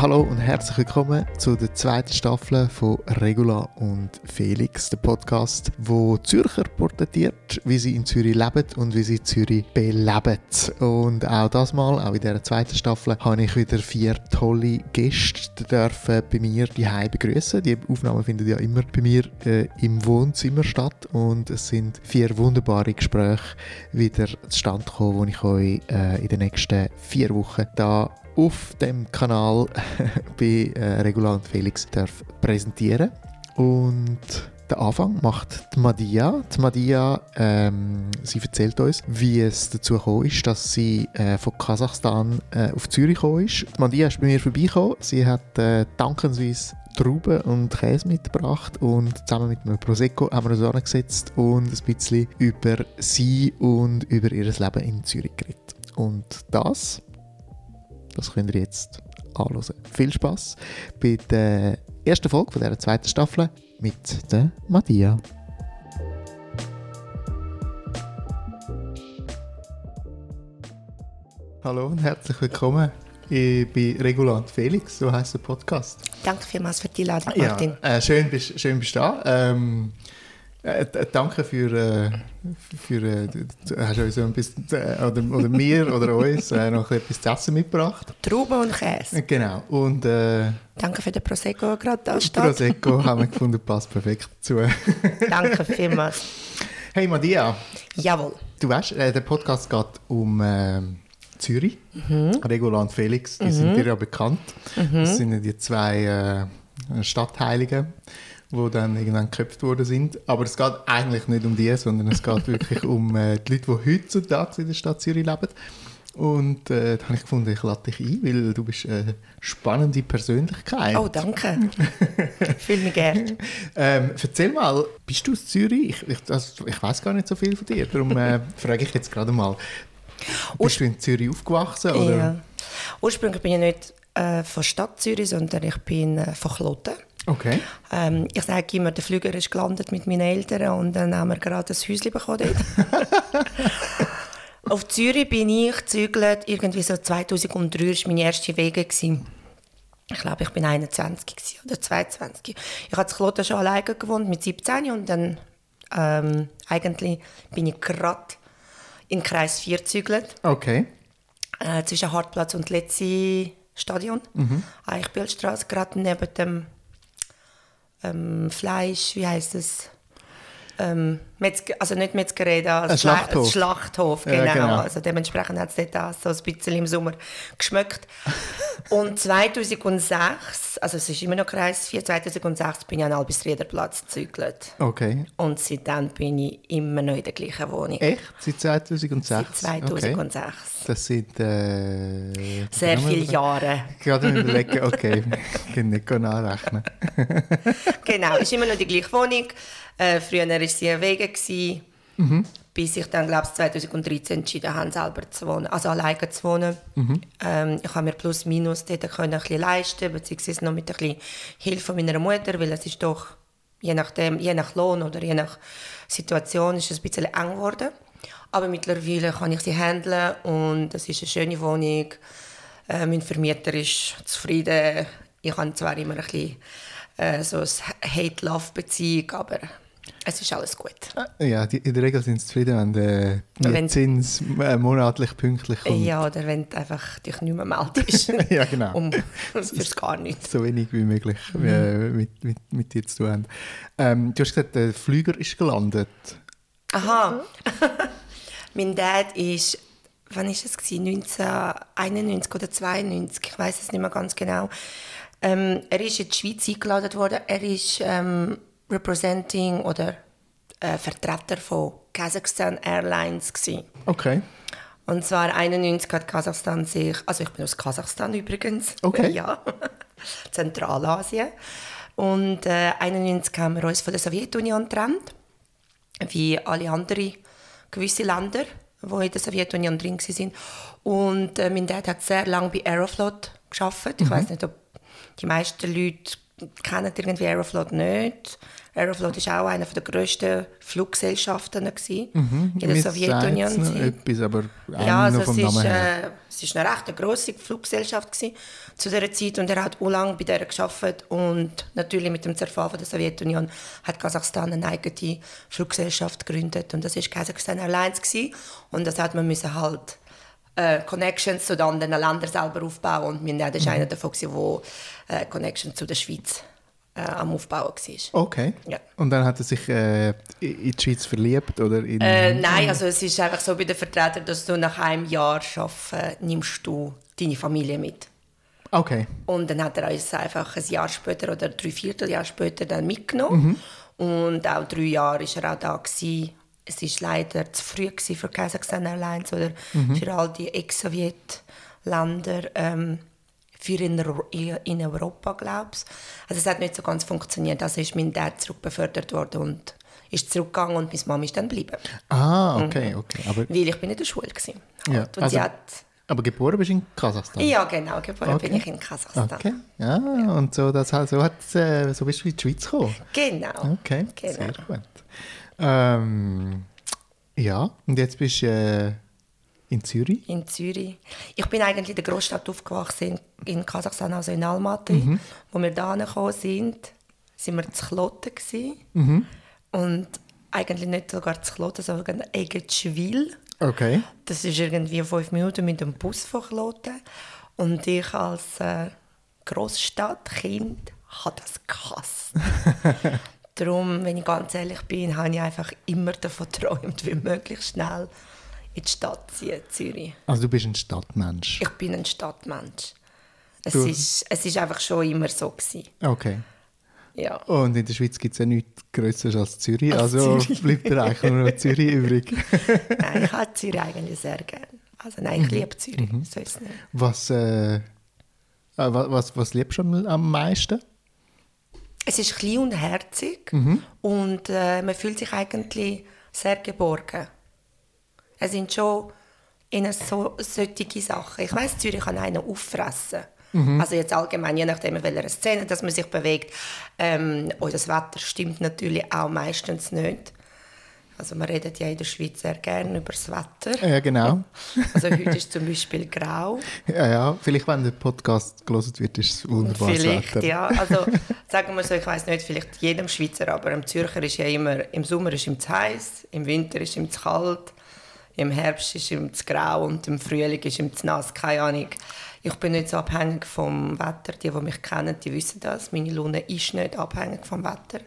Hallo und herzlich willkommen zu der zweiten Staffel von Regula und Felix, der Podcast, wo Zürcher porträtiert, wie sie in Zürich leben und wie sie Zürich beleben. Und auch das Mal, auch in dieser zweiten Staffel, habe ich wieder vier tolle Gäste dürfen bei mir die begrüßen. Die Aufnahmen finden ja immer bei mir äh, im Wohnzimmer statt und es sind vier wunderbare Gespräche wieder zustande gekommen, die ich euch äh, in den nächsten vier Wochen da auf dem Kanal bei äh, Regula und Felix darf präsentieren. Und den Anfang macht die Madia. Die Madia, ähm, sie erzählt uns, wie es dazu gekommen ist, dass sie äh, von Kasachstan äh, auf Zürich gekommen ist. Die Madia ist bei mir vorbeigekommen. Sie hat äh, dankensweise Trauben und Käse mitgebracht und zusammen mit einem Prosecco haben wir uns angesetzt und ein bisschen über sie und über ihr Leben in Zürich geredet. Und das das könnt ihr jetzt anschauen. Viel Spaß bei der ersten Folge von dieser zweiten Staffel mit der Madia. Hallo und herzlich willkommen bei Regulant Felix, so heißt der Podcast. Danke vielmals für die Einladung, Martin. Ja, äh, schön, bist, schön bist du da. Ähm, äh, danke für, äh, für äh, hast du uns ein bisschen, äh, oder, oder mir oder uns äh, noch etwas zu essen mitgebracht. Trauben und Käse. Genau. Und, äh, danke für den Prosecco gerade da steht. Prosecco haben wir gefunden, passt perfekt dazu. danke vielmals. Hey Madia. Jawohl. Du weißt, äh, der Podcast geht um Zürich. Mhm. Regula und Felix, die mhm. sind dir ja bekannt. Mhm. Das sind die zwei Stadtheiligen die dann irgendwann geköpft worden sind. Aber es geht eigentlich nicht um die, sondern es geht wirklich um äh, die Leute, die heutzutage in der Stadt Zürich leben. Und äh, da habe ich gefunden, ich lade dich ein, weil du bist eine spannende Persönlichkeit. Oh, danke. Fühle mich gerne. Ähm, erzähl mal, bist du aus Zürich? Ich, ich, also, ich weiß gar nicht so viel von dir, darum äh, frage ich jetzt gerade mal. Bist du in Zürich aufgewachsen? Oder? Ja. Ursprünglich bin ich nicht äh, von Stadt Zürich, sondern ich bin äh, von Kloten. Okay. Ähm, ich sage immer, der Flüger ist gelandet mit meinen Eltern und dann haben wir gerade ein Häuschen bekommen Auf Zürich bin ich gezügelt, irgendwie so 2003 war meine erste Wege. Gewesen. Ich glaube, ich bin 21 oder 22. Ich habe in Kloten schon alleine gewohnt mit 17 und dann ähm, eigentlich bin ich gerade in Kreis 4 gezügelt. Okay. Äh, zwischen Hartplatz und Letzi Stadion. Mhm. Eichbildstraße, gerade neben dem ähm, Fleisch, wie heißt es? Ähm, Metzger, also nicht Metzgerei, also Schlachthof. Schlachthof genau. Ja, genau. Also dementsprechend hat es dort so ein bisschen im Sommer geschmeckt. und 2006, also es ist immer noch Kreis 4, 2006 bin ich an Albisriederplatz gezügelt. Okay. Und seitdem bin ich immer noch in der gleichen Wohnung. Echt? Seit 2006? Seit 2006. Okay. Das sind... Äh, Sehr viele Jahre. Gerade überlegen, okay, ich kann nicht nachrechnen. genau, es ist immer noch die gleiche Wohnung. Äh, früher war sie ein Wege. Mhm. Bis ich dann, glaube ich, 2013 entschieden habe, selber zu wohnen, also alleine zu wohnen. Mhm. Ähm, ich habe mir plus minus dort können ein bisschen leisten, beziehungsweise noch mit ein bisschen Hilfe meiner Mutter, weil es ist doch, je, nachdem, je nach Lohn oder je nach Situation, ist es ein bisschen eng geworden. Aber mittlerweile kann ich sie handeln und es ist eine schöne Wohnung. Äh, mein Vermieter ist zufrieden. Ich habe zwar immer ein bisschen äh, so eine Hate-Love-Beziehung, aber es ist alles gut. Ja, die, in der Regel sind sie zufrieden, wenn der Mietzins äh, monatlich pünktlich kommt. Ja, oder wenn du einfach dich nicht mehr meldest. ja, genau. Um, fürs gar nichts. So wenig wie möglich mhm. äh, mit, mit, mit dir zu tun ähm, Du hast gesagt, der Flüger ist gelandet. Aha. mein Dad ist, wann war es? 1991 oder 92, ich weiß es nicht mehr ganz genau. Ähm, er ist in die Schweiz eingeladen worden. Er ist ähm, Representing oder äh, Vertreter von Kazakhstan Airlines gewesen. Okay. Und zwar 91 hat Kasachstan sich, also ich bin aus Kasachstan übrigens. Okay. Ja. Zentralasien. Und äh, 91 haben wir uns von der Sowjetunion getrennt, wie alle anderen gewisse Länder, die in der Sowjetunion drin waren. Und äh, mein Dad hat sehr lange bei Aeroflot geschafft. Ich mhm. weiß nicht, ob die meisten Leute kennen irgendwie Aeroflot nicht. Aeroflot war auch eine der grössten Fluggesellschaften mhm. in der Mir Sowjetunion. noch etwas, aber Ja, also vom es ist, Namen her. äh, es ist eine recht grosse Fluggesellschaft gewesen zu dieser Zeit und er hat auch lange bei der geschafft und natürlich mit dem Zerfall von der Sowjetunion hat Kasachstan eine eigene Fluggesellschaft gegründet und das ist Kazakhstan Airlines gewesen. und das hat man müssen halt äh, Connections zu den anderen Ländern selber aufbauen und wir das war einer davon, der äh, Connections zu der Schweiz äh, am Aufbauen war. Okay. Ja. Und dann hat er sich äh, in die Schweiz verliebt oder in... Äh, nein, also es ist einfach so bei den Vertretern, dass du nach einem Jahr arbeiten nimmst du deine Familie mit. Okay. Und dann hat er uns einfach ein Jahr später oder drei Vierteljahr später dann mitgenommen. Und auch drei Jahre war er auch da. Gewesen. Es war leider zu früh gewesen für Kazakhstan Airlines oder für all die Ex-Sowjet-Länder. Ähm, für in, in Europa, glaube ich. Also es hat nicht so ganz funktioniert. Also ist mein Dad zurückbefördert worden und ist zurückgegangen und meine Mama ist dann geblieben. Ah, okay, okay. Aber, Weil ich bin in der Schule war. ja, Und also, hat... aber geboren bist du in Kasachstan? Ja, genau. Geboren Okay. bin ich in Kasachstan. Okay. Ja, und so, das, hat- so, hat, äh, so bist du in die Schweiz gekommen? Genau. Okay, Genau. sehr gut. Ähm, ja, und jetzt bist du äh, in Zürich? in Zürich. Ich bin eigentlich in der Großstadt aufgewachsen, in, in Kasachstan, also in Almaty. Wo wir da gekommen sind, sind wir zu Kloten gewesen. Und eigentlich nicht sogar zu Kloten, sondern Eggetschwil. Okay. Das ist irgendwie fünf Minuten mit dem Bus von Kloten. Und ich als äh, Großstadtkind habe das gehasst. Darum, wenn ich ganz ehrlich bin, habe ich einfach immer davon geträumt, wie möglichst schnell in die Stadt ziehen, Zürich. Also du bist ein Stadtmensch. Ich bin ein Stadtmensch. Es Du- ist, es ist einfach schon immer so gewesen. Okay. Ja. Und in der Schweiz gibt es ja nichts Größeres als Zürich, Als also Zürich. bleibt dir eigentlich nur noch Zürich übrig. Nein, ich habe Zürich eigentlich sehr gerne. Also nein, ich liebe Zürich, so ist es nicht. Was, äh, äh, wa- was, was liebst du am meisten? Es ist klein und herzig und äh, man fühlt sich eigentlich sehr geborgen. Es sind schon in so solche Sachen. Ich weiß, Zürich kann einen auffressen. Also jetzt allgemein, je nachdem, in welcher Szene dass man sich bewegt. Ähm, und das Wetter stimmt natürlich auch meistens nicht. Also man redet ja in der Schweiz sehr gerne über das Wetter. Ja, genau. Also heute ist zum Beispiel grau. Ja, ja. Vielleicht, wenn der Podcast gelesen wird, ist es wunderbares Vielleicht, Wetter. ja. Also sagen wir so, ich weiß nicht, vielleicht jedem Schweizer, aber im Zürcher ist ja immer, im Sommer ist ihm zu heiß, im Winter ist ihm zu kalt, im Herbst ist ihm zu grau und im Frühling ist ihm zu nass, keine Ahnung. Ich bin nicht so abhängig vom Wetter. Die, die mich kennen, die wissen das. Meine Laune ist nicht abhängig vom Wetter.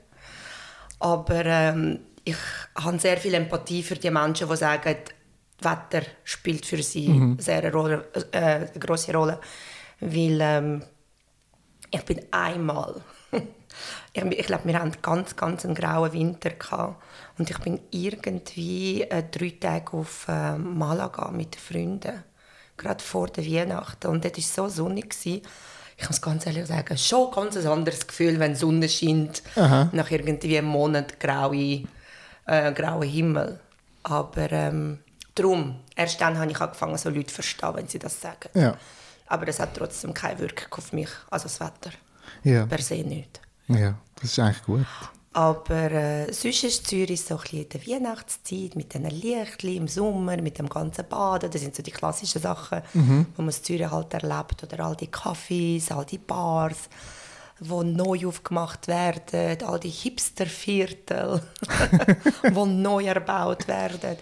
Aber ähm, ich habe sehr viel Empathie für die Menschen, die sagen, Wetter spielt für sie sehr eine, Rolle, äh, eine große Rolle. Weil ähm, ich bin einmal, ich, ich glaube, wir hatten ganz, ganz einen grauen Winter gehabt. und ich bin irgendwie äh, drei Tage auf äh, Malaga mit den Freunden, gerade vor der Weihnachten und dort war es so sonnig. Gewesen. Ich muss ganz ehrlich sagen, schon ganz ein anderes Gefühl, wenn die Sonne scheint, nach irgendwie einem Monat graue, äh, grauen Himmel. Aber ähm, darum, erst dann habe ich angefangen, so Leute zu verstehen, wenn sie das sagen. Ja. Aber es hat trotzdem keine Wirkung auf mich, also das Wetter. Ja. Per se nicht. ja, das ist eigentlich gut. Aber äh, sonst ist Zürich so ein bisschen in der Weihnachtszeit mit diesen Lichtchen im Sommer, mit dem ganzen Baden. Das sind so die klassischen Sachen, Mhm. wo man in Zürich halt erlebt. Oder all die Cafés, all die Bars, wo neu aufgemacht werden, all die Hipsterviertel, wo neu erbaut werden.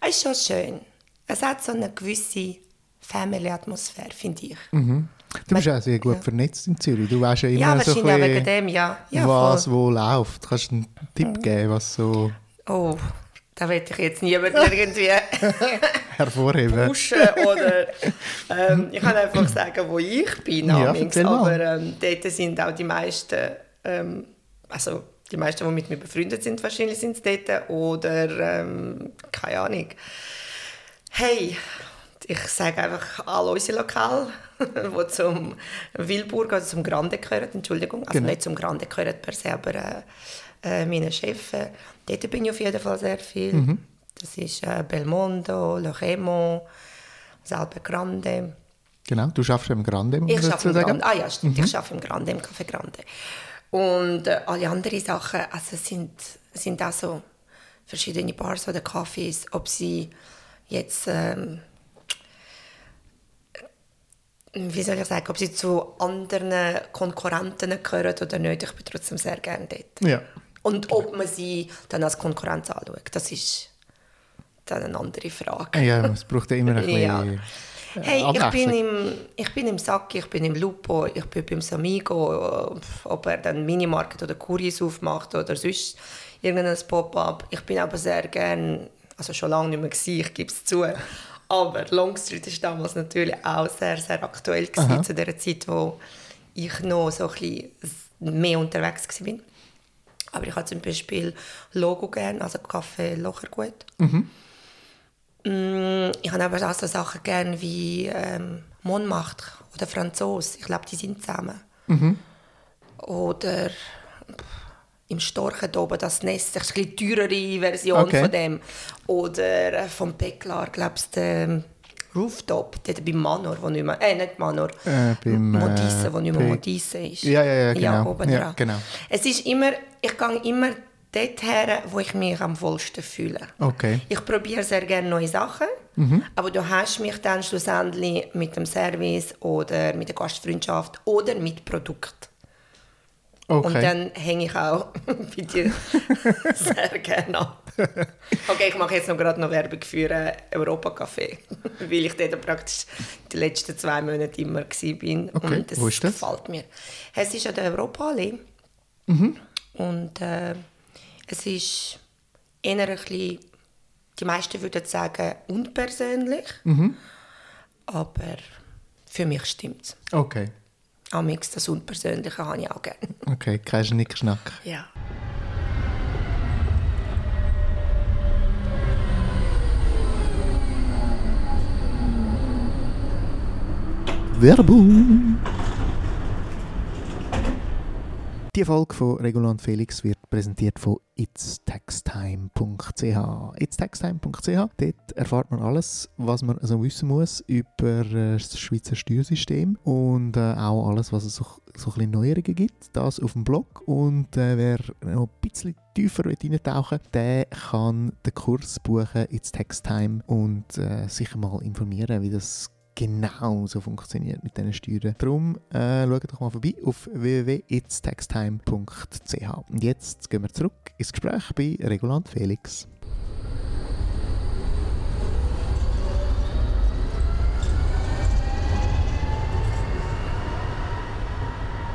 Es ist schon schön. Es hat so eine gewisse Family-Atmosphäre, finde ich. Du bist auch sehr gut vernetzt in Zürich. Du weißt ja immer Ja, so ein wegen bisschen, dem, ja. ja was wo läuft. Kannst du einen Tipp geben, was so Oh, da will ich jetzt niemand irgendwie hervorheben? pushen oder ähm, ich kann einfach sagen, wo ich bin. Ja, aber ähm, dort sind auch die meisten, ähm, also die meisten, die mit mir befreundet sind, wahrscheinlich sind es dort oder ähm, keine Ahnung. Hey, ich sage einfach alle unsere Lokale, die zum Wilburg, also zum Grande gehören, Entschuldigung, also Genau. nicht zum Grande gehören per se, aber äh, äh, meine Chefs. äh, Dort bin ich auf jeden Fall sehr viel. Mhm. Das ist äh, Belmondo, Loremo, Salbe Grande. Genau, du schaffst im Grande, Ich arbeite im. Grande. Ah ja, stimmt, Mhm. ich arbeite im Grande, im Café Grande. Und äh, alle anderen Sachen, also sind, sind auch so verschiedene Bars oder Cafés, ob sie jetzt, ähm, wie soll ich sagen, ob sie zu anderen Konkurrenten gehören oder nicht, ich bin trotzdem sehr gerne dort. Ja. Und ob man sie dann als Konkurrenz anschaut, das ist dann eine andere Frage. Ja, es braucht ja immer ein bisschen... Ja. äh, Hey, ich bin, im, ich bin im Sacki, ich bin im Lupo, ich bin beim Samigo, ob er dann Minimarket oder Kuris aufmacht oder sonst irgendein Pop-up. Ich bin aber sehr gern, also schon lange nicht mehr gewesen, ich gebe es zu, aber Longstreet ist damals natürlich auch sehr, sehr aktuell gewesen, zu der Zeit, wo ich noch so ein bisschen mehr unterwegs war. Aber ich habe zum Beispiel Logo gern, also Kaffee Lochergut. Mm, Ich habe aber auch so Sachen gerne wie ähm, Montmartre oder Franzos. Ich glaube, die sind zusammen. Oder pff, im Storchen oben, das Nest, das ist eine teurere Version Okay. von dem. Oder äh, vom Peklar, glaubst du, ähm, Rooftop, dort beim Manor, wo nicht mehr, äh, nicht Manor, Äh, beim, äh, Modisse, wo nicht mehr Modisse ist. Ja, ja, ja, genau. oben Ja, dran. genau. Es ist immer, ich gehe immer dort her, wo ich mich am wohlsten fühle. Okay. Ich probiere sehr gerne neue Sachen, Mhm. aber du hast mich dann schlussendlich mit dem Service oder mit der Gastfreundschaft oder mit Produkt. Okay. Und dann hänge ich auch bei dir sehr gerne ab. Okay, ich mache jetzt noch gerade noch Werbung für äh, Europa Café, weil ich dort praktisch die letzten zwei Monate immer war. Okay, Und das wo ist das? gefällt mir. Es ist an der Europaallee. Mhm. Und äh, es ist eher ein bisschen, die meisten würden sagen, unpersönlich. Mhm. Aber für mich stimmt es. okay. Amix, das Unpersönliche habe ich auch gerne. Okay, kein Schnickschnack. Ja. Werbung! Die Folge von Regulant Felix wird präsentiert von itstaxtime.ch. itstaxtime.ch, dort erfahrt man alles, was man also wissen muss über äh, das Schweizer Steuersystem und äh, auch alles, was es so, so ein bisschen Neuerungen gibt. Das auf dem Blog. Und äh, wer noch ein bisschen tiefer eintauchen will, der kann den Kurs buchen Itstaxtime und äh, sich mal informieren, wie das genau so funktioniert mit diesen Steuern. Darum äh, schaut doch mal vorbei auf www.itstaxtime.ch. Und jetzt gehen wir zurück ins Gespräch bei Regulant Felix.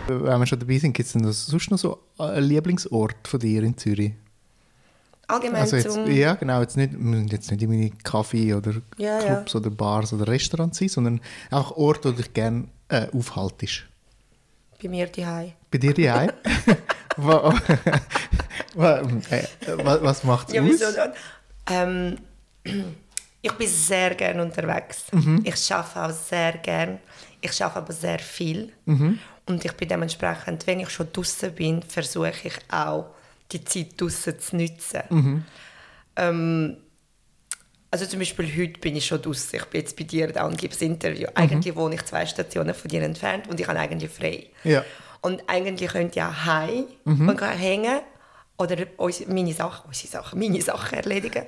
Wenn wir schon dabei sind, gibt es sonst noch so einen Lieblingsort von dir in Zürich? Allgemein Also jetzt, zum... ja, genau, jetzt nicht, müssen jetzt nicht irgendwie Kaffee oder Ja, ja. Clubs oder Bars oder Restaurants sein, sondern auch Orte, wo du dich gerne äh, aufhaltest. Bei mir daheim. Bei dir die äh, wa- Was macht es Ja, aus? Ähm, ich bin sehr gerne unterwegs. Mhm. Ich arbeite auch sehr gerne. Ich arbeite aber sehr viel. Mhm. Und ich bin dementsprechend, wenn ich schon draußen bin, versuche ich auch, die Zeit draußen zu nutzen. Mhm. Ähm, also zum Beispiel heute bin ich schon draußen. Ich bin jetzt bei dir da und gebe das Interview. Mhm. Eigentlich wohne ich zwei Stationen von dir entfernt und ich habe eigentlich frei. Ja. Und eigentlich könnte ich auch heim Mhm. und hängen oder meine Sachen, unsere Sachen, meine Sachen erledigen.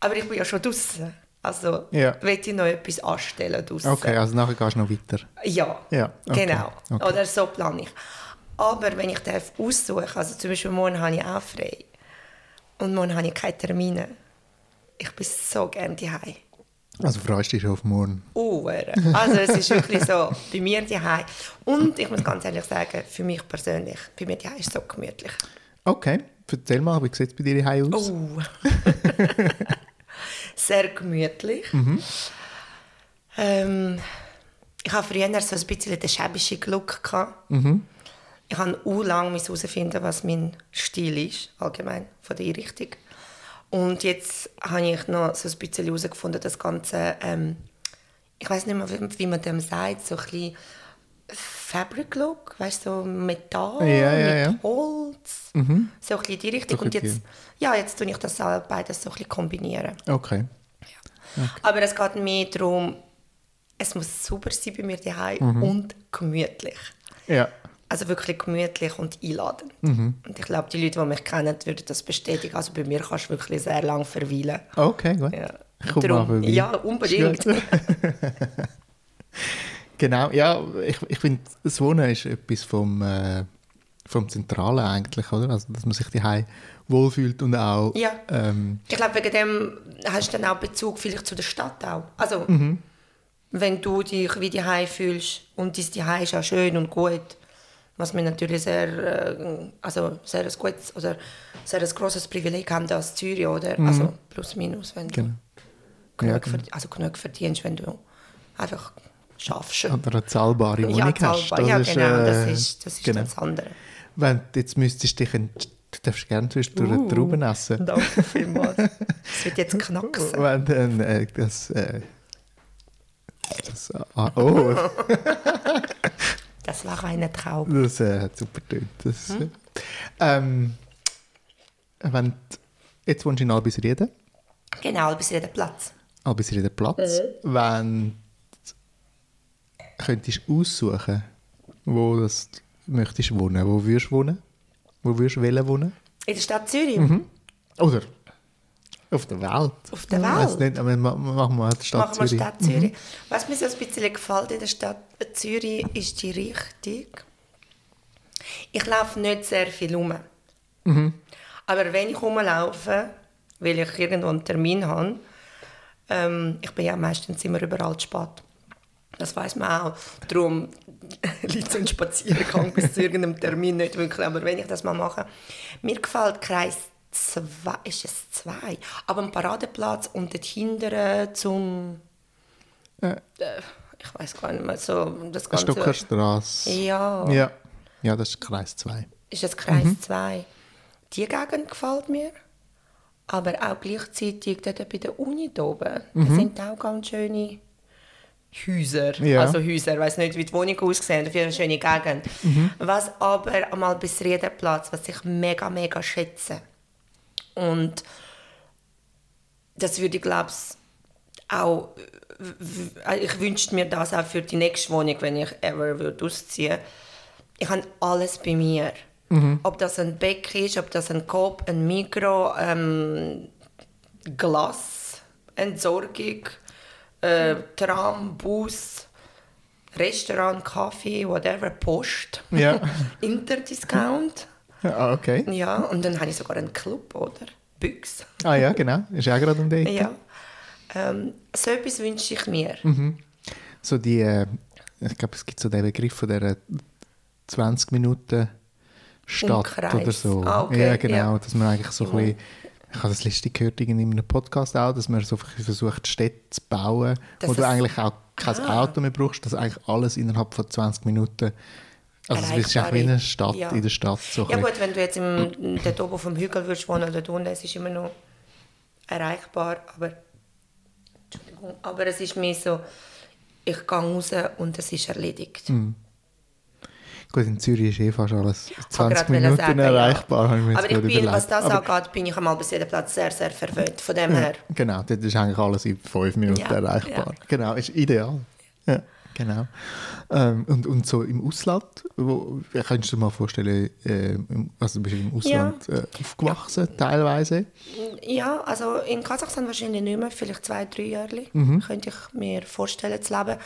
Aber ich bin ja schon draußen. Also Ja. will ich noch etwas anstellen draußen. Okay, also nachher gehst du noch weiter. Ja, Ja, okay, genau. okay. Oder so plane ich. Aber wenn ich darf aussuchen, also zum Beispiel morgen habe ich auch frei und morgen habe ich keine Termine. Ich bin so gerne daheim. Also freust du dich auf morgen. Uhr. Also es ist wirklich so, bei mir daheim. Und ich muss ganz ehrlich sagen, für mich persönlich, bei mir daheim ist es so gemütlich. Okay, erzähl mal, wie sieht es bei dir daheim aus? Oh. Sehr gemütlich. Ähm, ich hatte früher so ein bisschen den schäbischen Look. Gehabt. Ich habe auch lange herausfinden, was mein Stil ist, allgemein, von der Einrichtung. Und jetzt habe ich noch so ein bisschen herausgefunden, das Ganze, ähm, ich weiß nicht mehr, wie, wie man dem sagt, so ein bisschen Fabric Look, weißt du, so Metall Ja, ja, mit ja. Holz, so ein bisschen die Richtung. So Und jetzt, ja, jetzt tue ich das auch beides so ein bisschen kombinieren. Okay. Aber es geht mehr darum, es muss super sein bei mir daheim Mhm. und gemütlich. Ja. Also wirklich gemütlich und einladend. Mhm. Und ich glaube, die Leute, die mich kennen, würden das bestätigen. Also bei mir kannst du wirklich sehr lange verweilen. Okay, gut. Ja. Ich komme Darum- mal vorbei. Ja, unbedingt. Genau, ja, ich, ich finde, das Wohnen ist etwas vom, äh, vom Zentralen eigentlich, oder? Also, dass man sich daheim wohlfühlt und auch... Ja. Ähm, Ich glaube, wegen dem hast du dann auch Bezug vielleicht zu der Stadt auch. Also, wenn du dich wie daheim fühlst und dein Daheim ist auch schön und gut, was wir natürlich sehr, äh, also sehr ein gutes oder sehr ein grosses Privileg haben als Zürich, oder? Also plus minus, wenn du Genau. genug, Ja, genau. also genug verdienst, wenn du einfach schaffst. oder eine zahlbare Wohnung ja, hast. zahlbar. ja, ist, genau, das äh, ist, das ist genau. das andere. Wenn du jetzt müsstest dich... Du darfst gerne zwischendurch Uh. Trauben essen. Danke vielmals. Es wird jetzt knacksen. Wenn dann äh, das... Äh, das ah, oh, Das war eine Traum. das äh, hat super tönt. Hm? äh, ähm, wenn du, jetzt wohnst du in Albisrieden. Genau, bis jeden Platz. Albisrieden Platz. Wenn du könntest aussuchen, wo das möchtest wohnen, wo würdest du wohnen? Wo würdest du wollen wohnen? In der Stadt Zürich. Mhm. Oder auf der Welt. Auf der Welt? nicht, aber ma- machen wir die Stadt Machen wir Zürich. Mhm. Stadt Zürich. Was mir so ein bisschen gefällt in der Stadt Zürich, ist die Richtung. Ich laufe nicht sehr viel rum. Mhm. Aber wenn ich rumlaufe, weil ich irgendwo einen Termin habe, ähm, ich bin ja meistens immer überall zu spät. Das weiß man auch. Darum liegt so ein Spaziergang bis zu irgendeinem Termin nicht wirklich. Aber wenn ich das mal mache, mir gefällt Kreis 2, ist es 2, aber am Paradeplatz und dort hinten zum, Äh, ich weiß gar nicht mehr, so das ganze... Stockerstrasse. Ja, Ja. ja, das ist Kreis 2. ist es Kreis 2. Die Gegend gefällt mir, aber auch gleichzeitig dort bei der Uni da oben. Da sind auch ganz schöne Häuser. Ja. Also Häuser, ich weiß nicht, wie die Wohnung aussehen, dafür eine schöne Gegend. Was aber einmal bis Riedenplatz, was ich mega, mega schätze. Und das würde ich, glaube ich, auch, ich wünschte mir das auch für die nächste Wohnung, wenn ich ever würde ausziehen Ich habe alles bei mir. Ob das ein Beck ist, ob das ein Coop, ein Mikro, ähm, Glas, Entsorgung, äh, Tram, Bus, Restaurant, Kaffee, whatever, Post, Ja. Interdiscount. Ah, okay. Ja, und dann habe ich sogar einen Club, oder? Büchs. Ah ja, genau. Ist auch gerade um die Ecke. Ja. Ähm, so etwas wünsche ich mir. So die, äh, ich glaube, es gibt so den Begriff von der 20 Minuten Stadt oder so. Ah, okay, Ja, genau. ja. Dass man eigentlich so ein bisschen, ich habe das letzte gehört in einem Podcast auch, dass man so versucht, Städte zu bauen, Dass wo du eigentlich auch kein Ah. Auto mehr brauchst, dass eigentlich alles innerhalb von 20 Minuten, also es ist eigentlich wie eine Stadt Ja. in der Stadt. So Ja gut, wenn du jetzt im, dort oben auf dem Hügel würdest wohnen oder dort unten, es ist immer noch erreichbar, aber Entschuldigung, aber es ist mehr so, ich gehe raus und es ist erledigt. Hm. Gut, in Zürich ist eh fast alles Ich 20 wollte gerade Minuten sagen, erreichbar. habe ich mir Aber ich bin, was das Aber- angeht, bin ich einmal bis jeden Platz sehr, sehr verwöhnt. Von dem her. Genau, das ist eigentlich alles in fünf Minuten Ja, erreichbar. ja. Genau, ist ideal. Ja, genau. Ähm, und, und so im Ausland, wo, könntest du dir mal vorstellen, äh, also du bist im Ausland äh, aufgewachsen teilweise? Ja, also in Kasachstan wahrscheinlich nicht mehr, vielleicht zwei, drei Jahre Mhm. könnte ich mir vorstellen zu leben.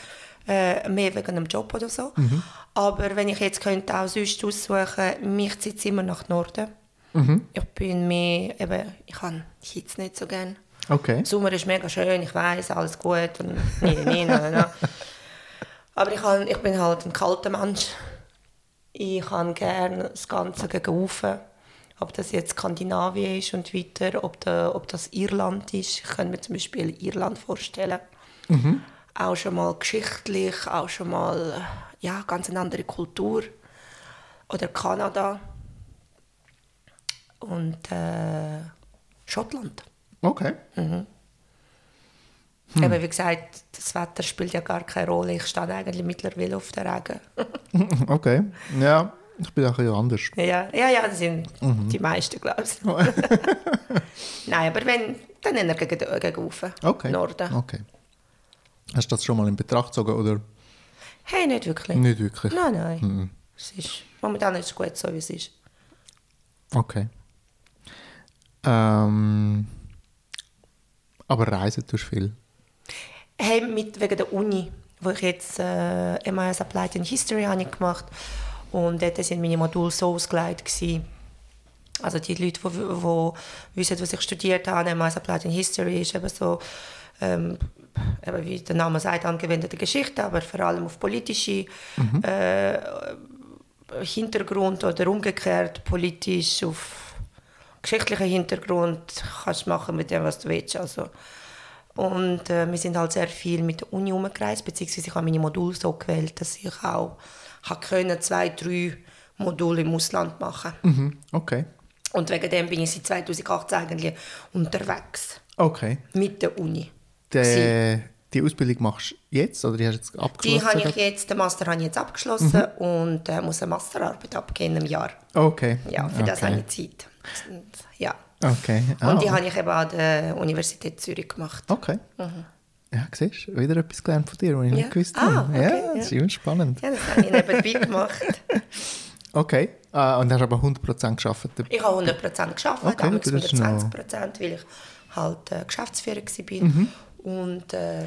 Äh, mehr wegen einem Job oder so. Mhm. Aber wenn ich jetzt könnte auch sonst aussuchen, mich zieht es immer nach Norden. Mhm. Ich bin mehr, eben, ich habe Hitze nicht so gerne. Okay. Sommer ist mega schön, ich weiß alles gut und nee, nee, nee. Aber ich, han, ich bin halt ein kalter Mensch. Ich habe gerne das Ganze gegen Ufe. Ob das jetzt Skandinavien ist und weiter, ob, da, ob das Irland ist. Ich kann mir zum Beispiel Irland vorstellen. Auch schon mal geschichtlich, auch schon mal ja, ganz eine andere Kultur. Oder Kanada. Und äh, Schottland. Okay. Eben, wie gesagt, das Wetter spielt ja gar keine Rolle. Ich stehe eigentlich mittlerweile auf der Regen. Okay. Ja, ich bin auch ein anders. ja, ja, ja, das sind die meisten, glaube ich. Nein, aber wenn, dann eher gegen, gegen Ufe, Okay. Norden. Okay. Hast du das schon mal in Betracht gezogen oder Hey, nicht wirklich. nicht wirklich? Nein, nein. Mhm. es ist, momentan ist es gut so, wie es ist. Okay. Ähm, aber reisen tust du viel? Hey, mit, wegen der Uni, wo ich jetzt äh, MIS Applied in History habe gemacht und dort sind meine Module so ausgelegt gewesen. Also die Leute, die, die wissen, was ich studiert habe, MIS Applied in History ist eben so, ähm, eben wie der Name sagt, angewendete Geschichte, aber vor allem auf politische mhm. äh, Hintergrund oder umgekehrt politisch auf geschichtlichen Hintergrund kannst du machen mit dem, was du willst. Also, und äh, wir sind halt sehr viel mit der Uni umgereist, beziehungsweise ich habe meine Module so gewählt, dass ich auch können, zwei, drei Module im Ausland machen mhm. Okay. Und wegen dem bin ich seit 2018 eigentlich unterwegs. Okay. Mit der Uni. De, die Ausbildung machst du jetzt oder die hast du jetzt abgeschlossen? Die habe ich jetzt, den Master habe ich jetzt abgeschlossen mhm. und äh, muss eine Masterarbeit abgeben im Jahr. Okay. Ja, für okay. das habe ich Zeit. Ja. Okay. Ah. Und die habe ich eben an der Universität Zürich gemacht. Okay. Mhm. Ja, siehst du, wieder etwas gelernt von dir, was ich ja. nicht gewusst habe. Ah, okay, ja, das ist immer spannend. Ja, das habe ich nebenbei gemacht. okay. Uh, und hast aber 100% geschafft? Ich habe 100% geschafft, okay, damals 120%, noch... weil ich halt äh, Geschäftsführer war mhm. und äh,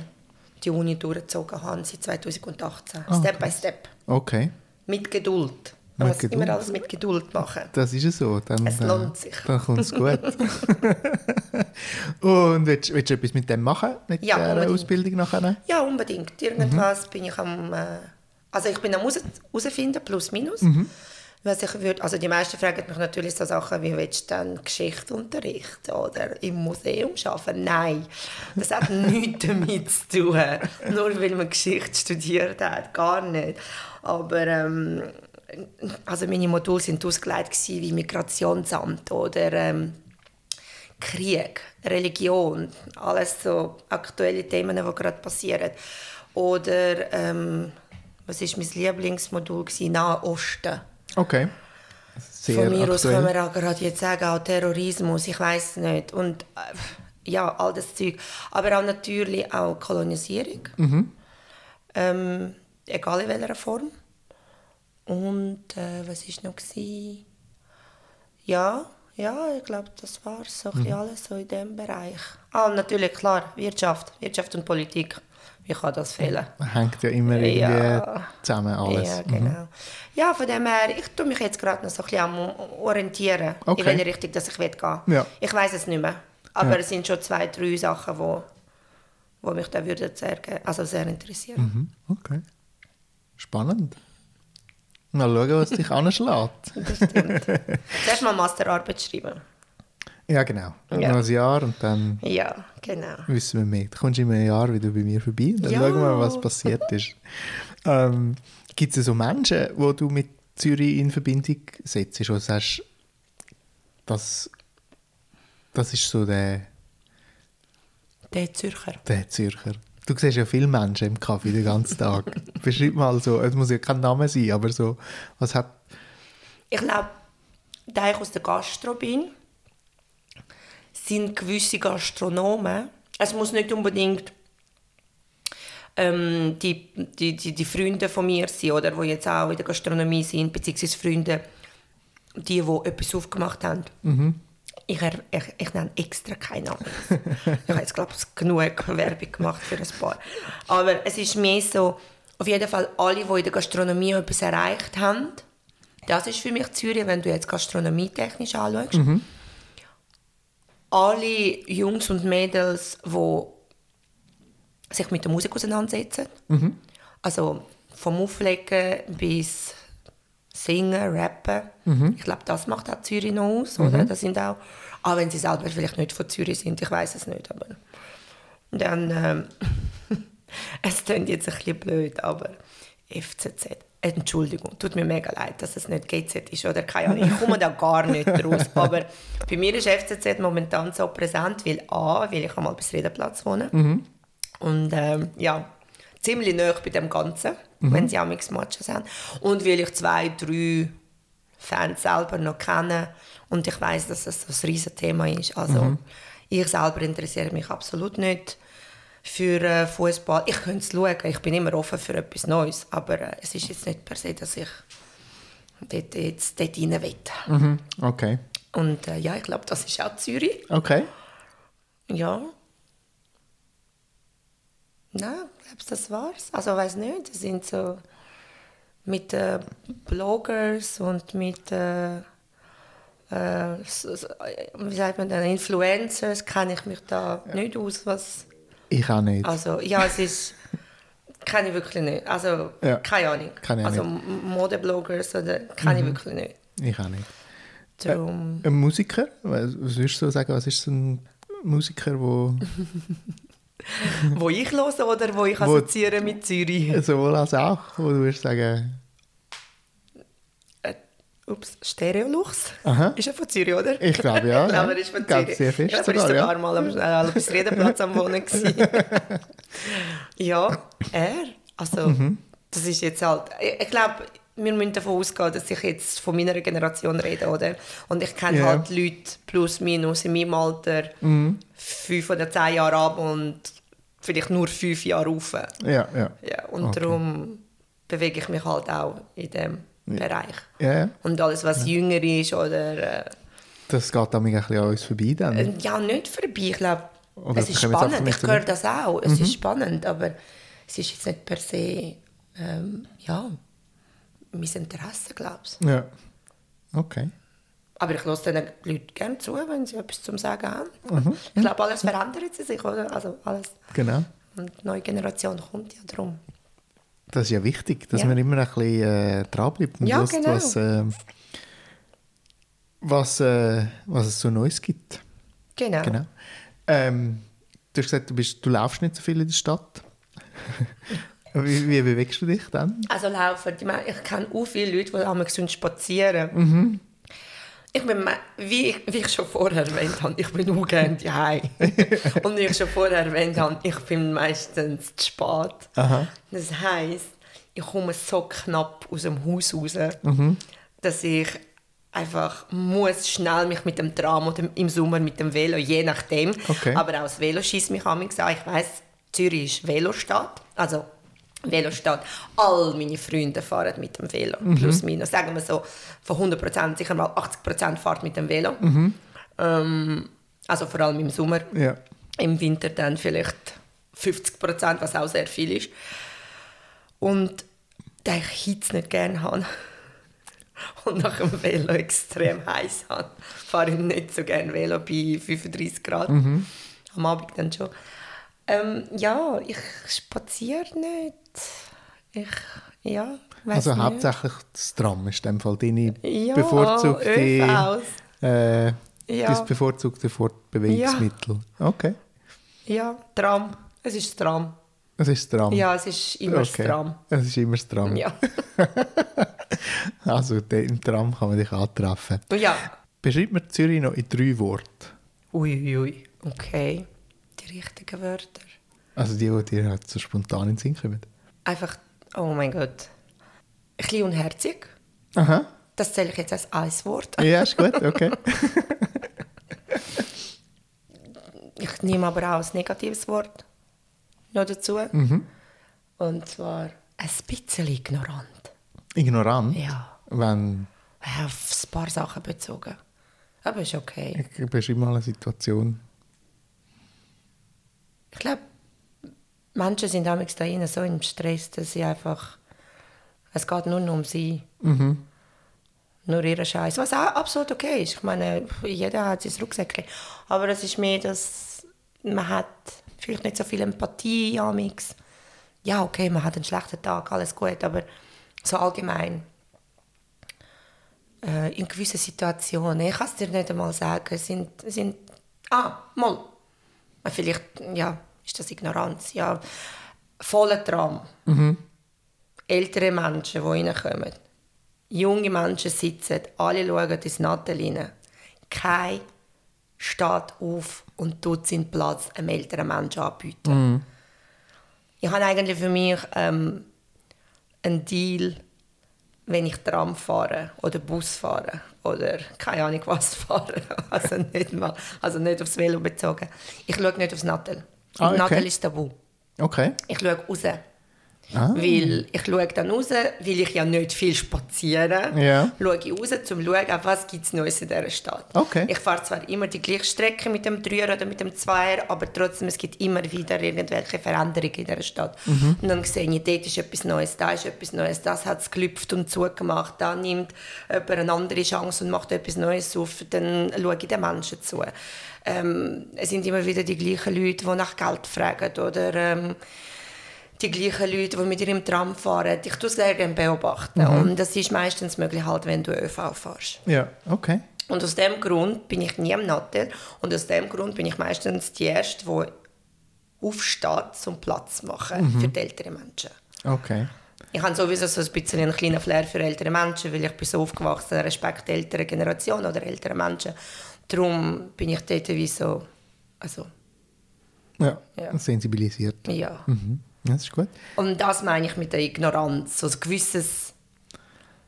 die Uni durchgezogen habe seit 2018. Okay. Step by Step. Okay. Mit Geduld. Man muss immer alles mit Geduld machen. Das ist es so. Dann, es lohnt sich. Dann kommt es gut. Und willst, willst, du etwas mit dem machen? Mit ja, der unbedingt. Ausbildung nachher? Ja, unbedingt. Irgendwas mhm. bin ich am... Äh, also ich bin am herausfinden, plus minus. Mhm. Was ich würd, also die meisten fragen mich natürlich so Sachen wie, willst du dann Geschichte unterrichten oder im Museum arbeiten? Nein, das hat nichts damit zu tun. Nur weil man Geschichte studiert hat, gar nicht. Aber ähm, also meine Module sind ausgelegt wie Migrationsamt oder ähm, Krieg, Religion, alles so aktuelle Themen, die gerade passieren. Oder ähm, was ist mein Lieblingsmodul gewesen? Nahe Osten. Okay. Sehr Von mir aktuell. aus können wir auch gerade jetzt sagen, auch Terrorismus, ich weiß nicht. Und äh, ja, all das Zeug. Aber auch natürlich auch Kolonisierung. Mhm. Ähm, egal in welcher Form. Und äh, was war noch? Gewesen? Ja, ja, ich glaube, das war so mhm. alles so in diesem Bereich. Ah, natürlich, klar, Wirtschaft, Wirtschaft und Politik. Wie kann das fehlen? Hängt ja immer irgendwie ja. zusammen alles. Ja, genau. Mhm. Ja, von dem her, ich tue mich jetzt gerade noch so ein bisschen am orientieren, okay. in welche Richtung dass ich will gehen ja. Ich weiß es nicht mehr. Aber ja. es sind schon zwei, drei Sachen, die wo, wo mich da würde sehr, also sehr interessieren. Mhm. Okay. Spannend. Mal schauen, was dich anschlägt. das stimmt. Zuerst mal Masterarbeit schreiben. Ja, genau. Ja. Noch ein Jahr und dann ja, genau. wissen wir mehr. Dann kommst du in einem Jahr wieder bei mir vorbei und dann ja. schauen wir mal, was passiert ist. ähm, Gibt es so Menschen, die du mit Zürich in Verbindung setzt und sagst, das, das ist so der... Der Zürcher. Der Zürcher. Du siehst ja viele Menschen im Kaffee den ganzen Tag. Beschreib mal so, es muss ja kein Name sein, aber so, was hat... Ich glaube, da ich aus der Gastro bin, sind gewisse Gastronomen, es muss nicht unbedingt ähm, die, die, die, die Freunde von mir sein, oder, die jetzt auch in der Gastronomie sind, beziehungsweise Freunde, die, die etwas aufgemacht haben. Mhm. Ich, ich, ich nenne extra keinen Namen. ich habe jetzt, glaube ich, genug Werbung gemacht für ein paar. Aber es ist mehr so, auf jeden Fall alle, die in der Gastronomie etwas erreicht haben, das ist für mich Zürich, wenn du jetzt Gastronomie technisch anschaust. Mhm. Alle Jungs und Mädels, die sich mit der Musik auseinandersetzen. Mhm. Also vom Auflegen bis Singen, Rappen. Mhm. Ich glaube, das macht auch Zürich noch aus. Oder? Mhm. Das sind auch, auch wenn sie selber vielleicht nicht von Zürich sind, ich weiß es nicht. Aber dann, ähm, es klingt jetzt ein bisschen blöd, aber FCZ. Entschuldigung, tut mir mega leid, dass es nicht GZ ist oder keine Ahnung. Ich komme da gar nicht raus. Aber bei mir ist FCZ momentan so präsent, weil A, weil ich einmal bis Redenplatz wohne. Mhm. Und ähm, ja, ziemlich nah bei dem Ganzen, mhm. wenn sie auch Matches haben. Und weil ich zwei, drei Fans selber noch kenne und ich weiß, dass das ein riesiges Thema ist. Also mhm. ich selber interessiere mich absolut nicht für äh, Fußball. Ich könnte es schauen, ich bin immer offen für etwas Neues, aber äh, es ist jetzt nicht per se, dass ich dort, jetzt dort rein will. Mhm. Okay. Und äh, ja, ich glaube, das ist auch Zürich. Okay. Ja. Nein, glaube, das war's. Also, weiß nicht, das sind so mit äh, Bloggers und mit äh, äh, wie sagt man denn, Influencers kenne ich mich da nicht aus, was Ich auch nicht. also ja, es ist kenne ich wirklich nicht. Also Ja. keine Ahnung. Kann ich also Modebloggers oder kenne ich wirklich nicht. Ich auch nicht. Darum, Ein Musiker? Was was würdest du sagen, was ist so ein Musiker, wo wo ich höre oder wo ich assoziiere mit Zürich. sowohl als auch, wo du würdest sagen, Äh, ups, Stereolux. Aha. Ist er von Zürich, oder? Ich glaube, ja, ich glaube, ja. er ist von Zürich. sehr fest ja, aber er sogar, ist ja. sogar mal am äh, Albis Redenplatz am Wohnen. ja, er. Also, Mhm. das ist jetzt halt... Ich, ich glaube, wir müssen davon ausgehen, dass ich jetzt von meiner Generation rede, oder? Und ich kenne Ja. halt Leute plus minus in meinem Alter Mhm. fünf oder zehn Jahre ab und vielleicht nur fünf Jahre rauf. ja, ja. Ja, und Okay. darum bewege ich mich halt auch in diesem Bereich. Ja, ja. Und alles, was jünger ist oder... Äh, Das geht damit ein bisschen an uns vorbei dann. äh, ja, nicht vorbei. Ich glaube, es ist spannend. Ich höre das auch. Es ist spannend, aber es ist jetzt nicht per se... Ähm, ja, mein Interesse, glaube ich. Ja. Okay. Aber ich lasse den Leuten gerne zu, wenn sie etwas zum Sagen haben. Mhm. Ich glaube, alles verändert sich, oder? Also alles. Genau. Und die neue Generation kommt ja drum. Das ist ja wichtig, dass Ja. man immer ein bisschen äh, dranbleibt und Ja, hört, genau. was, äh, was, äh, was es so Neues gibt. Genau. Genau. Ähm, du hast gesagt, du, bist, du laufst nicht so viel in der Stadt. wie, wie bewegst du dich dann? Also laufen, ich, meine, ich kenne auch viele Leute, die einmal gesund spazieren. Mhm. Ich bin, wie, ich- wie ich schon vorher erwähnt habe, ich bin auch gerne daheim. Und wie ich schon vorher erwähnt habe, ich bin meistens zu spät. Aha. Das heisst, ich komme so knapp aus dem Haus raus, Mhm. dass ich einfach muss schnell mich mit dem Tram oder im Sommer mit dem Velo, je nachdem. Okay. Aber auch das Velo schießt mich an. Ich weiss, Zürich ist Velostadt. Also Velostadt. All meine Freunde fahren mit dem Velo. Mhm. Plus minus. Sagen wir so, von 100% sicher mal 80% fahrt mit dem Velo. Mhm. Ähm, also vor allem im Sommer. Ja. Im Winter dann vielleicht 50%, was auch sehr viel ist. Und da ich Hitze nicht gerne habe und nach dem Velo extrem heiß habe, fahre ich nicht so gerne Velo bei 35 Grad. Mhm. Am Abend dann schon. Ähm, ja, ich spaziere nicht. Ich, ja, Also nicht. hauptsächlich das Tram ist in dem Fall deine Ja, bevorzugte, ÖVs. äh, Ja. das bevorzugte Fortbewegungsmittel. Okay. Ja, Tram. Es ist das Tram. Es ist das Tram. Ja, es ist immer okay. das Tram. Es ist immer das Tram. Ja. Also im Tram kann man dich antreffen. ja. Beschreib mir Zürich noch in drei Worten. Ui, ui, okay. Die richtigen Wörter. Also die, die dir halt so spontan in den Sinn kommen. Einfach, oh mein Gott. Ein bisschen unherzig. Aha. Das zähle ich jetzt als ein Wort. Ja, ist gut, okay. Ich nehme aber auch ein negatives Wort noch dazu. Mhm. Und zwar ein bisschen ignorant. Ignorant. Ja. Wenn, Ja, Auf ein paar Sachen bezogen. Aber ist okay. ich beschreib mal eine Situation. Ich glaube, Menschen sind damals da rein so im Stress, dass sie einfach. Es geht nur noch um sie. Mhm. Nur ihre Scheiß. Was auch absolut okay ist. Ich meine, jeder hat sein Rucksäckchen. Aber es ist mehr, dass man hat vielleicht nicht so viel Empathie amix. Ja, okay, man hat einen schlechten Tag, alles gut, aber so allgemein äh, in gewissen Situationen, ich kann es dir nicht einmal sagen, sind, sind ah, mal, vielleicht, ja, ist das Ignoranz, ja, voller Tram, ältere Menschen, die reinkommen, junge Menschen sitzen, alle schauen ins Nattel rein, kein steht auf und tut seinen Platz einem älteren Menschen anbieten. Ich habe eigentlich für mich ähm, einen Deal, wenn ich Tram fahre oder Bus fahre oder keine Ahnung was fahre. Also nicht, mal, also nicht aufs Velo bezogen. Ich schaue nicht aufs Nattel. Ah, okay. Nattel ist tabu. Okay. Ich schaue raus. Ah. Weil ich schaue dann raus, weil ich ja nicht viel spaziere, Ja. schaue ich raus, um zu schauen, was es Neues in dieser Stadt. Okay. Ich fahre zwar immer die gleiche Strecke mit dem Dreier oder mit dem Zweier, aber trotzdem, es gibt immer wieder irgendwelche Veränderungen in dieser Stadt. Mhm. Und dann sehe ich, dort ist etwas Neues, da ist etwas Neues, das hat es gelüpft und zugemacht, da nimmt jemand eine andere Chance und macht etwas Neues auf, dann schaue ich den Menschen zu. Ähm, es sind immer wieder die gleichen Leute, die nach Geld fragen oder ähm, die gleichen Leute, die mit ihrem Tram fahren. Ich tue es sehr gerne beobachten. Und das ist meistens möglich, halt, wenn du ÖV fährst. Ja, okay. Und aus dem Grund bin ich nie am Natter. Und aus dem Grund bin ich meistens die Erste, die aufsteht, zum Platz zu machen für die älteren Menschen. Okay. Ich habe sowieso so ein bisschen einen kleinen Flair für ältere Menschen, weil ich bin so aufgewachsen, Respekt ältere Generation oder ältere Menschen. Darum bin ich dort wie so, also, Ja, Ja. sensibilisiert. ja. Mhm. Das ist gut. Und das meine ich mit der Ignoranz, so ein gewisses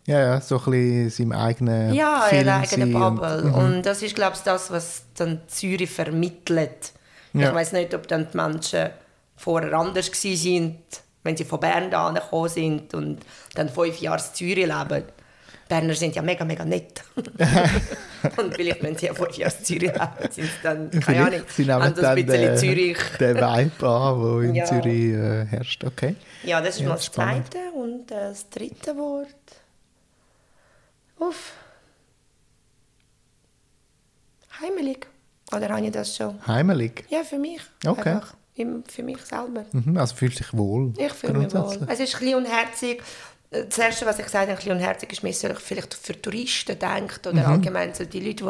Ja, ja, so ein bisschen seinem eigenen Ja, Film ihre eigene sein und- Bubble. Und, das ist, glaube ich, das, was dann Zürich vermittelt. Ja. Ich weiß nicht, ob dann die Menschen vorher anders sind, wenn sie von Bern da gekommen sind und dann fünf Jahre in Zürich leben. Berner sind ja mega, mega nett. und vielleicht, wenn sie ja Jahre in Zürich leben, sind sie dann, keine Ahnung, sie haben sie ein bisschen den, Zürich. den Vibe an, der in Ja. Zürich äh, herrscht. Okay. Ja, das ist Ja, mal das spannend. zweite. Und das dritte Wort. Uff. Heimelig. Oder habe ich das schon? Heimelig. Ja, für mich. Okay. Einfach. Für mich selber. Mhm, also fühlt sich wohl. Ich fühle mich wohl. Es ist klein und herzig. Das Erste, was ich gesagt habe, klein und herzig, ist mir so vielleicht für Touristen denkt oder Mhm. allgemein so die Leute,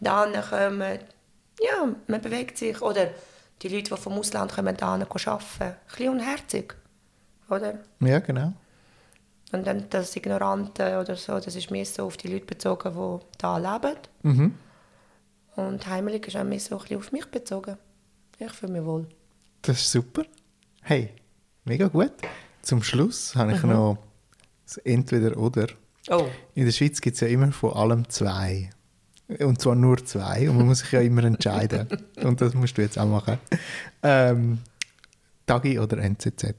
die da kommen. Ja, man bewegt sich. Oder die Leute, die vom Ausland kommen, da arbeiten. Klein und herzig. Oder? Ja, genau. Und dann das Ignorante oder so, das ist mehr so auf die Leute bezogen, die da leben. Mhm. Und heimelig ist auch mehr so ein bisschen auf mich bezogen. Ich fühle mich wohl. Das ist super. Hey, mega gut. Zum Schluss habe Mhm. ich noch das Entweder-Oder. Oh, In der Schweiz gibt es ja immer von allem zwei. Und zwar nur zwei. Und man muss sich ja immer entscheiden. Und das musst du jetzt auch machen. Ähm, Tagi oder NZZ?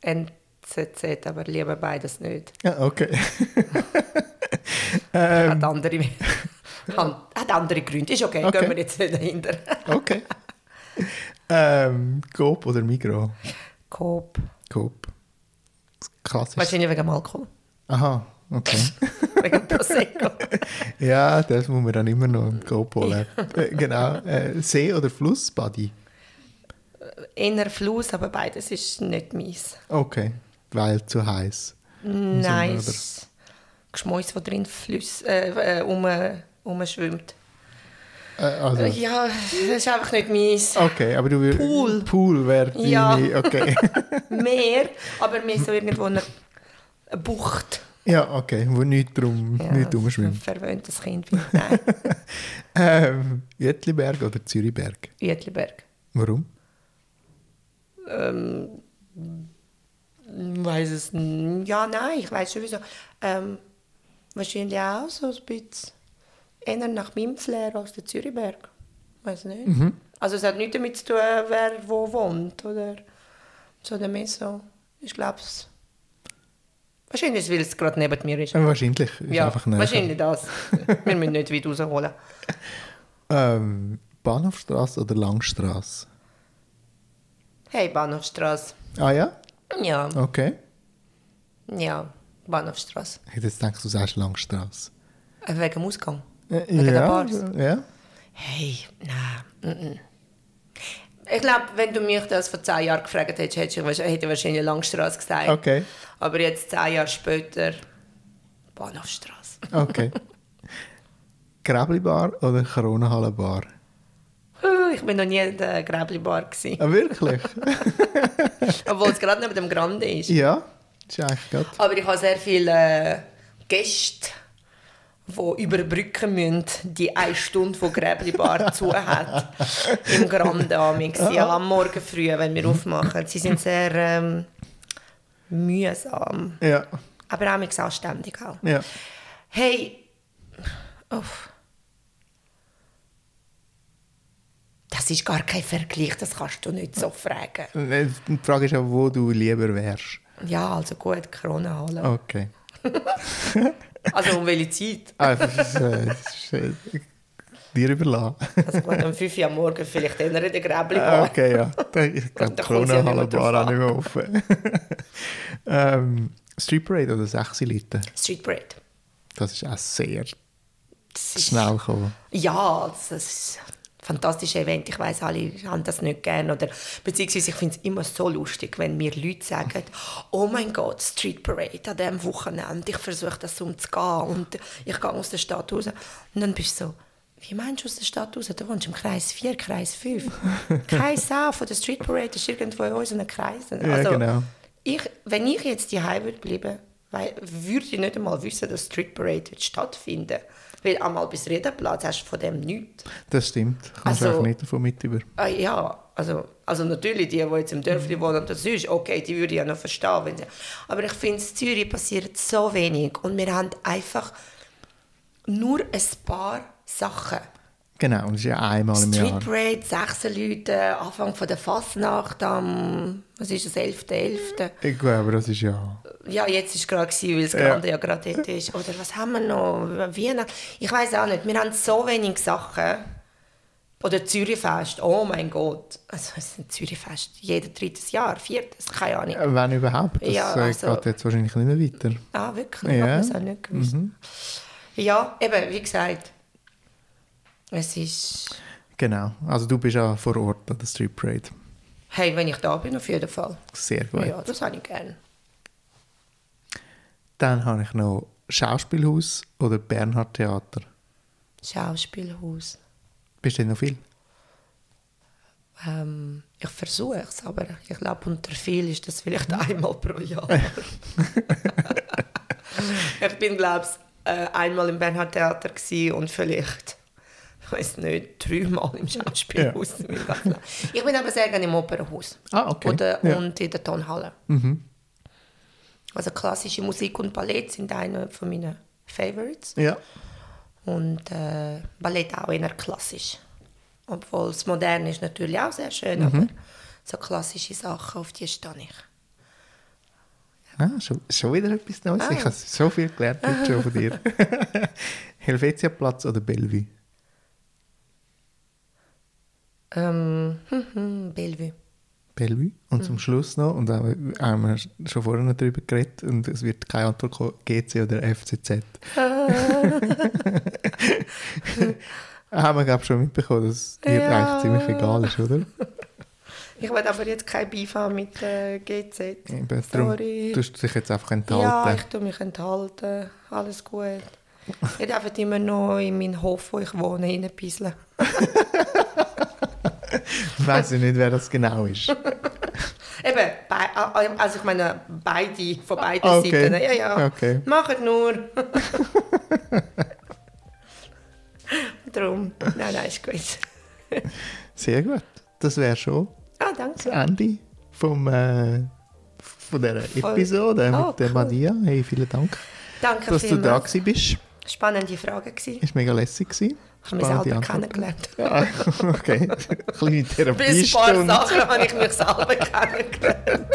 NZZ, aber lieber beides nicht. Ja, okay. hat, andere, hat andere Gründe. Ist okay, Okay. gehen wir jetzt nicht dahinter. Okay. ähm, Coop oder Migro? Coop. Coop. Klassisch. Wahrscheinlich wegen dem Alkohol. Aha, okay. wegen Prosecco. ja, das muss man dann immer noch im Coop holen. Äh, genau. Äh, See oder Fluss, Buddy? Inner Fluss, aber beides ist nicht meins. Okay, weil zu heiß. Nein, das Geschmäus, das drin flüss, äh, äh, um, umschwimmt. Äh, also, Ja, das ist einfach nicht meins. okay, aber du würdest... Pool. Pool wäre. Ja. Okay. Meer, aber mehr so irgendwo eine, eine Bucht. ja, okay, wo nicht drum, Ja, nicht rumschwimmt. Ein verwöhntes Kind bin. Nein, Ähm, Jütliberg oder Zürichberg? Uetliberg. Warum? Ähm, weiß es n- Ja, nein, ich weiß schon wieso. Ähm, wahrscheinlich auch so ein bisschen eher nach Flair als der Zürichberg. Weiß nicht. Also es hat nichts damit zu tun, wer wo wohnt, oder? Sondern mehr so, ich glaube es... Wahrscheinlich, weil es gerade neben mir ist. Wahrscheinlich. Ist Ja, wahrscheinlich das. Wir müssen nicht weit rausholen. Ähm, Bahnhofstrasse oder Langstrasse? Hey, Bahnhofstrasse. Ah ja? Ja, Okay. ja, Bahnhofstrasse. Ich hätte jetzt gedacht, du sagst Langstrasse. Äh, Wegen dem Ausgang. Äh, ja, Bars? ja. Hey, nein. Ich glaube, wenn du mich das vor zehn Jahren gefragt hättest, hätte ich, wahrscheinlich- Langstrasse gesagt. Okay. Aber jetzt, zehn Jahre später, Bahnhofstrasse. Okay. Gräblibar oder Kronenhallenbar? Huh, Ich bin noch nie in der Gräbli-Bar. Ah, wirklich? Obwohl es gerade neben dem Grande ist. ja, ist eigentlich gerade. Aber ich habe sehr viele äh, Gäste, die überbrücken müssen, die eine Stunde von Gräbli-Bar zu hat. Im Grande amix. Ja, am Morgen früh, wenn wir aufmachen. Sie sind sehr ähm, mühsam. Ja, Aber amix anständig auch. ja. Hey, uff. Das ist gar kein Vergleich, das kannst du nicht so fragen. Die Frage ist auch, wo du lieber wärst. Ja, also gut, Kronenhalle. Okay. Also um welche Zeit? Ah, das ist, äh, das ist äh, dir überlassen. Also gut, um 5 Uhr am Morgen vielleicht eher in der Gräbli Ah, okay, ja. Ich glaube, war auch nicht mehr offen. ähm, Street Parade oder 6 Liter, Street Parade. das ist auch sehr schnell gekommen. Ja, das ist ein fantastisches Event. Ich weiß alle haben das nicht gerne. Oder, beziehungsweise ich finde es immer so lustig, wenn mir Leute sagen, oh mein Gott, Street Parade an diesem Wochenende, ich versuche das umzugehen und ich gehe aus der Stadt raus. Und dann bist du so, wie meinst du aus der Stadt raus? Du wohnst im Kreis 4, Kreis 5. Kein Sau von der Street Parade ist irgendwo in unseren Kreisen. Ja, genau. ich, wenn ich jetzt die würde bleiben, weil, würde ich nicht einmal wissen, dass Street Parade wird stattfinden Weil einmal bis Redenplatz hast du von dem nichts. Das stimmt. Kannst du Also- einfach nicht davon mit über. Ah, ja, also, also natürlich die, die jetzt im Dörfli wohnen und das ist, okay, die würde ich ja noch verstehen. Wenn sie, aber ich finde, in Zürich passiert so wenig und wir haben einfach nur ein paar Sachen. Genau, und das ist ja einmal im Jahr. Street Parade, sechs Leute, Anfang von der Fasnacht am, was ist das, 11.11. Ich glaube, aber das ist ja... Ja, jetzt war es gerade, gewesen, weil das Ja. Grande ja gerade dort ist. Oder was haben wir noch? Weihnachten? Ich weiß auch nicht. Wir haben so wenig Sachen. Oder Zürichfest. Oh mein Gott. Also, es ist ein Zürichfest. Jeder drittes Jahr, viertes, keine Ahnung. Äh, Wenn überhaupt. Das Ja, äh, also- geht jetzt wahrscheinlich nicht mehr weiter. Ah, wirklich? Ich Ja. habe es auch nicht gewusst. Ja, eben, wie gesagt. Es ist... Genau. Also du bist ja vor Ort an der Street Parade. Hey, wenn ich da bin, auf jeden Fall. Sehr gut. Ja, das habe ich gerne. Dann habe ich noch Schauspielhaus oder Bernhard Theater. Schauspielhaus. Bist du denn noch viel? Ähm, ich versuche es, aber ich glaube, unter viel ist das vielleicht einmal pro Jahr. ich bin, glaube ich, äh, einmal im Bernhard Theater und vielleicht, ich weiß nicht, dreimal im Schauspielhaus. ich bin aber sehr gerne im Opernhaus. Ah, okay. Oder, Ja. Und in der Tonhalle. Also klassische Musik und Ballett sind eine von meinen Favorites. Ja. Und äh, Ballett auch eher klassisch. Obwohl das Moderne ist natürlich auch sehr schön, aber so klassische Sachen, auf die stehe ich. Ah, schon, schon wieder etwas Neues. Ah. Ich habe so viel gelernt jetzt schon von dir. Helvetiaplatz oder Bellevue? Ähm, hm, hm, Bellevue. Bellevue. Und Mhm. zum Schluss noch, und da haben wir schon vorher noch darüber geredet, und es wird keine Antwort kommen, GC oder FCZ. haben wir, glaube ich, schon mitbekommen, dass es dir Ja. eigentlich ziemlich egal ist, oder? Ich will aber jetzt kein Beef haben mit äh, GZ. Eben, darum Sorry. tust du dich jetzt einfach Ja, enthalten. ich tue mich enthalten. Alles gut. Ich darf immer noch in meinen Hof, wo ich wohne, reinpieseln. Ich ja nicht, wer das genau ist. Eben, bei, also ich meine, beide, von beiden Ah, okay. Seiten. Ja, ja. Okay. Macht nur. Darum. Nein, nein, ist gut. Sehr gut. Das wäre schon Ah, das danke. Ende vom, äh, von dieser. Episode Oh, mit der cool. Madia. Hey, vielen Dank, Danke dass du da vielmals. bist. Spannende Frage gewesen. Ist mega lässig gewesen. Ich habe mich selber Antworten. kennengelernt. Ja, okay. Kleine Bis ein paar. Sachen habe ich mich selber kennengelernt.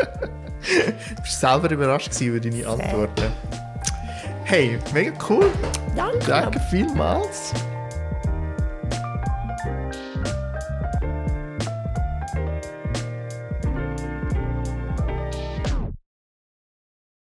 Du bist selber überrascht über deine Antworten. Hey, mega cool. Danke. Danke vielmals.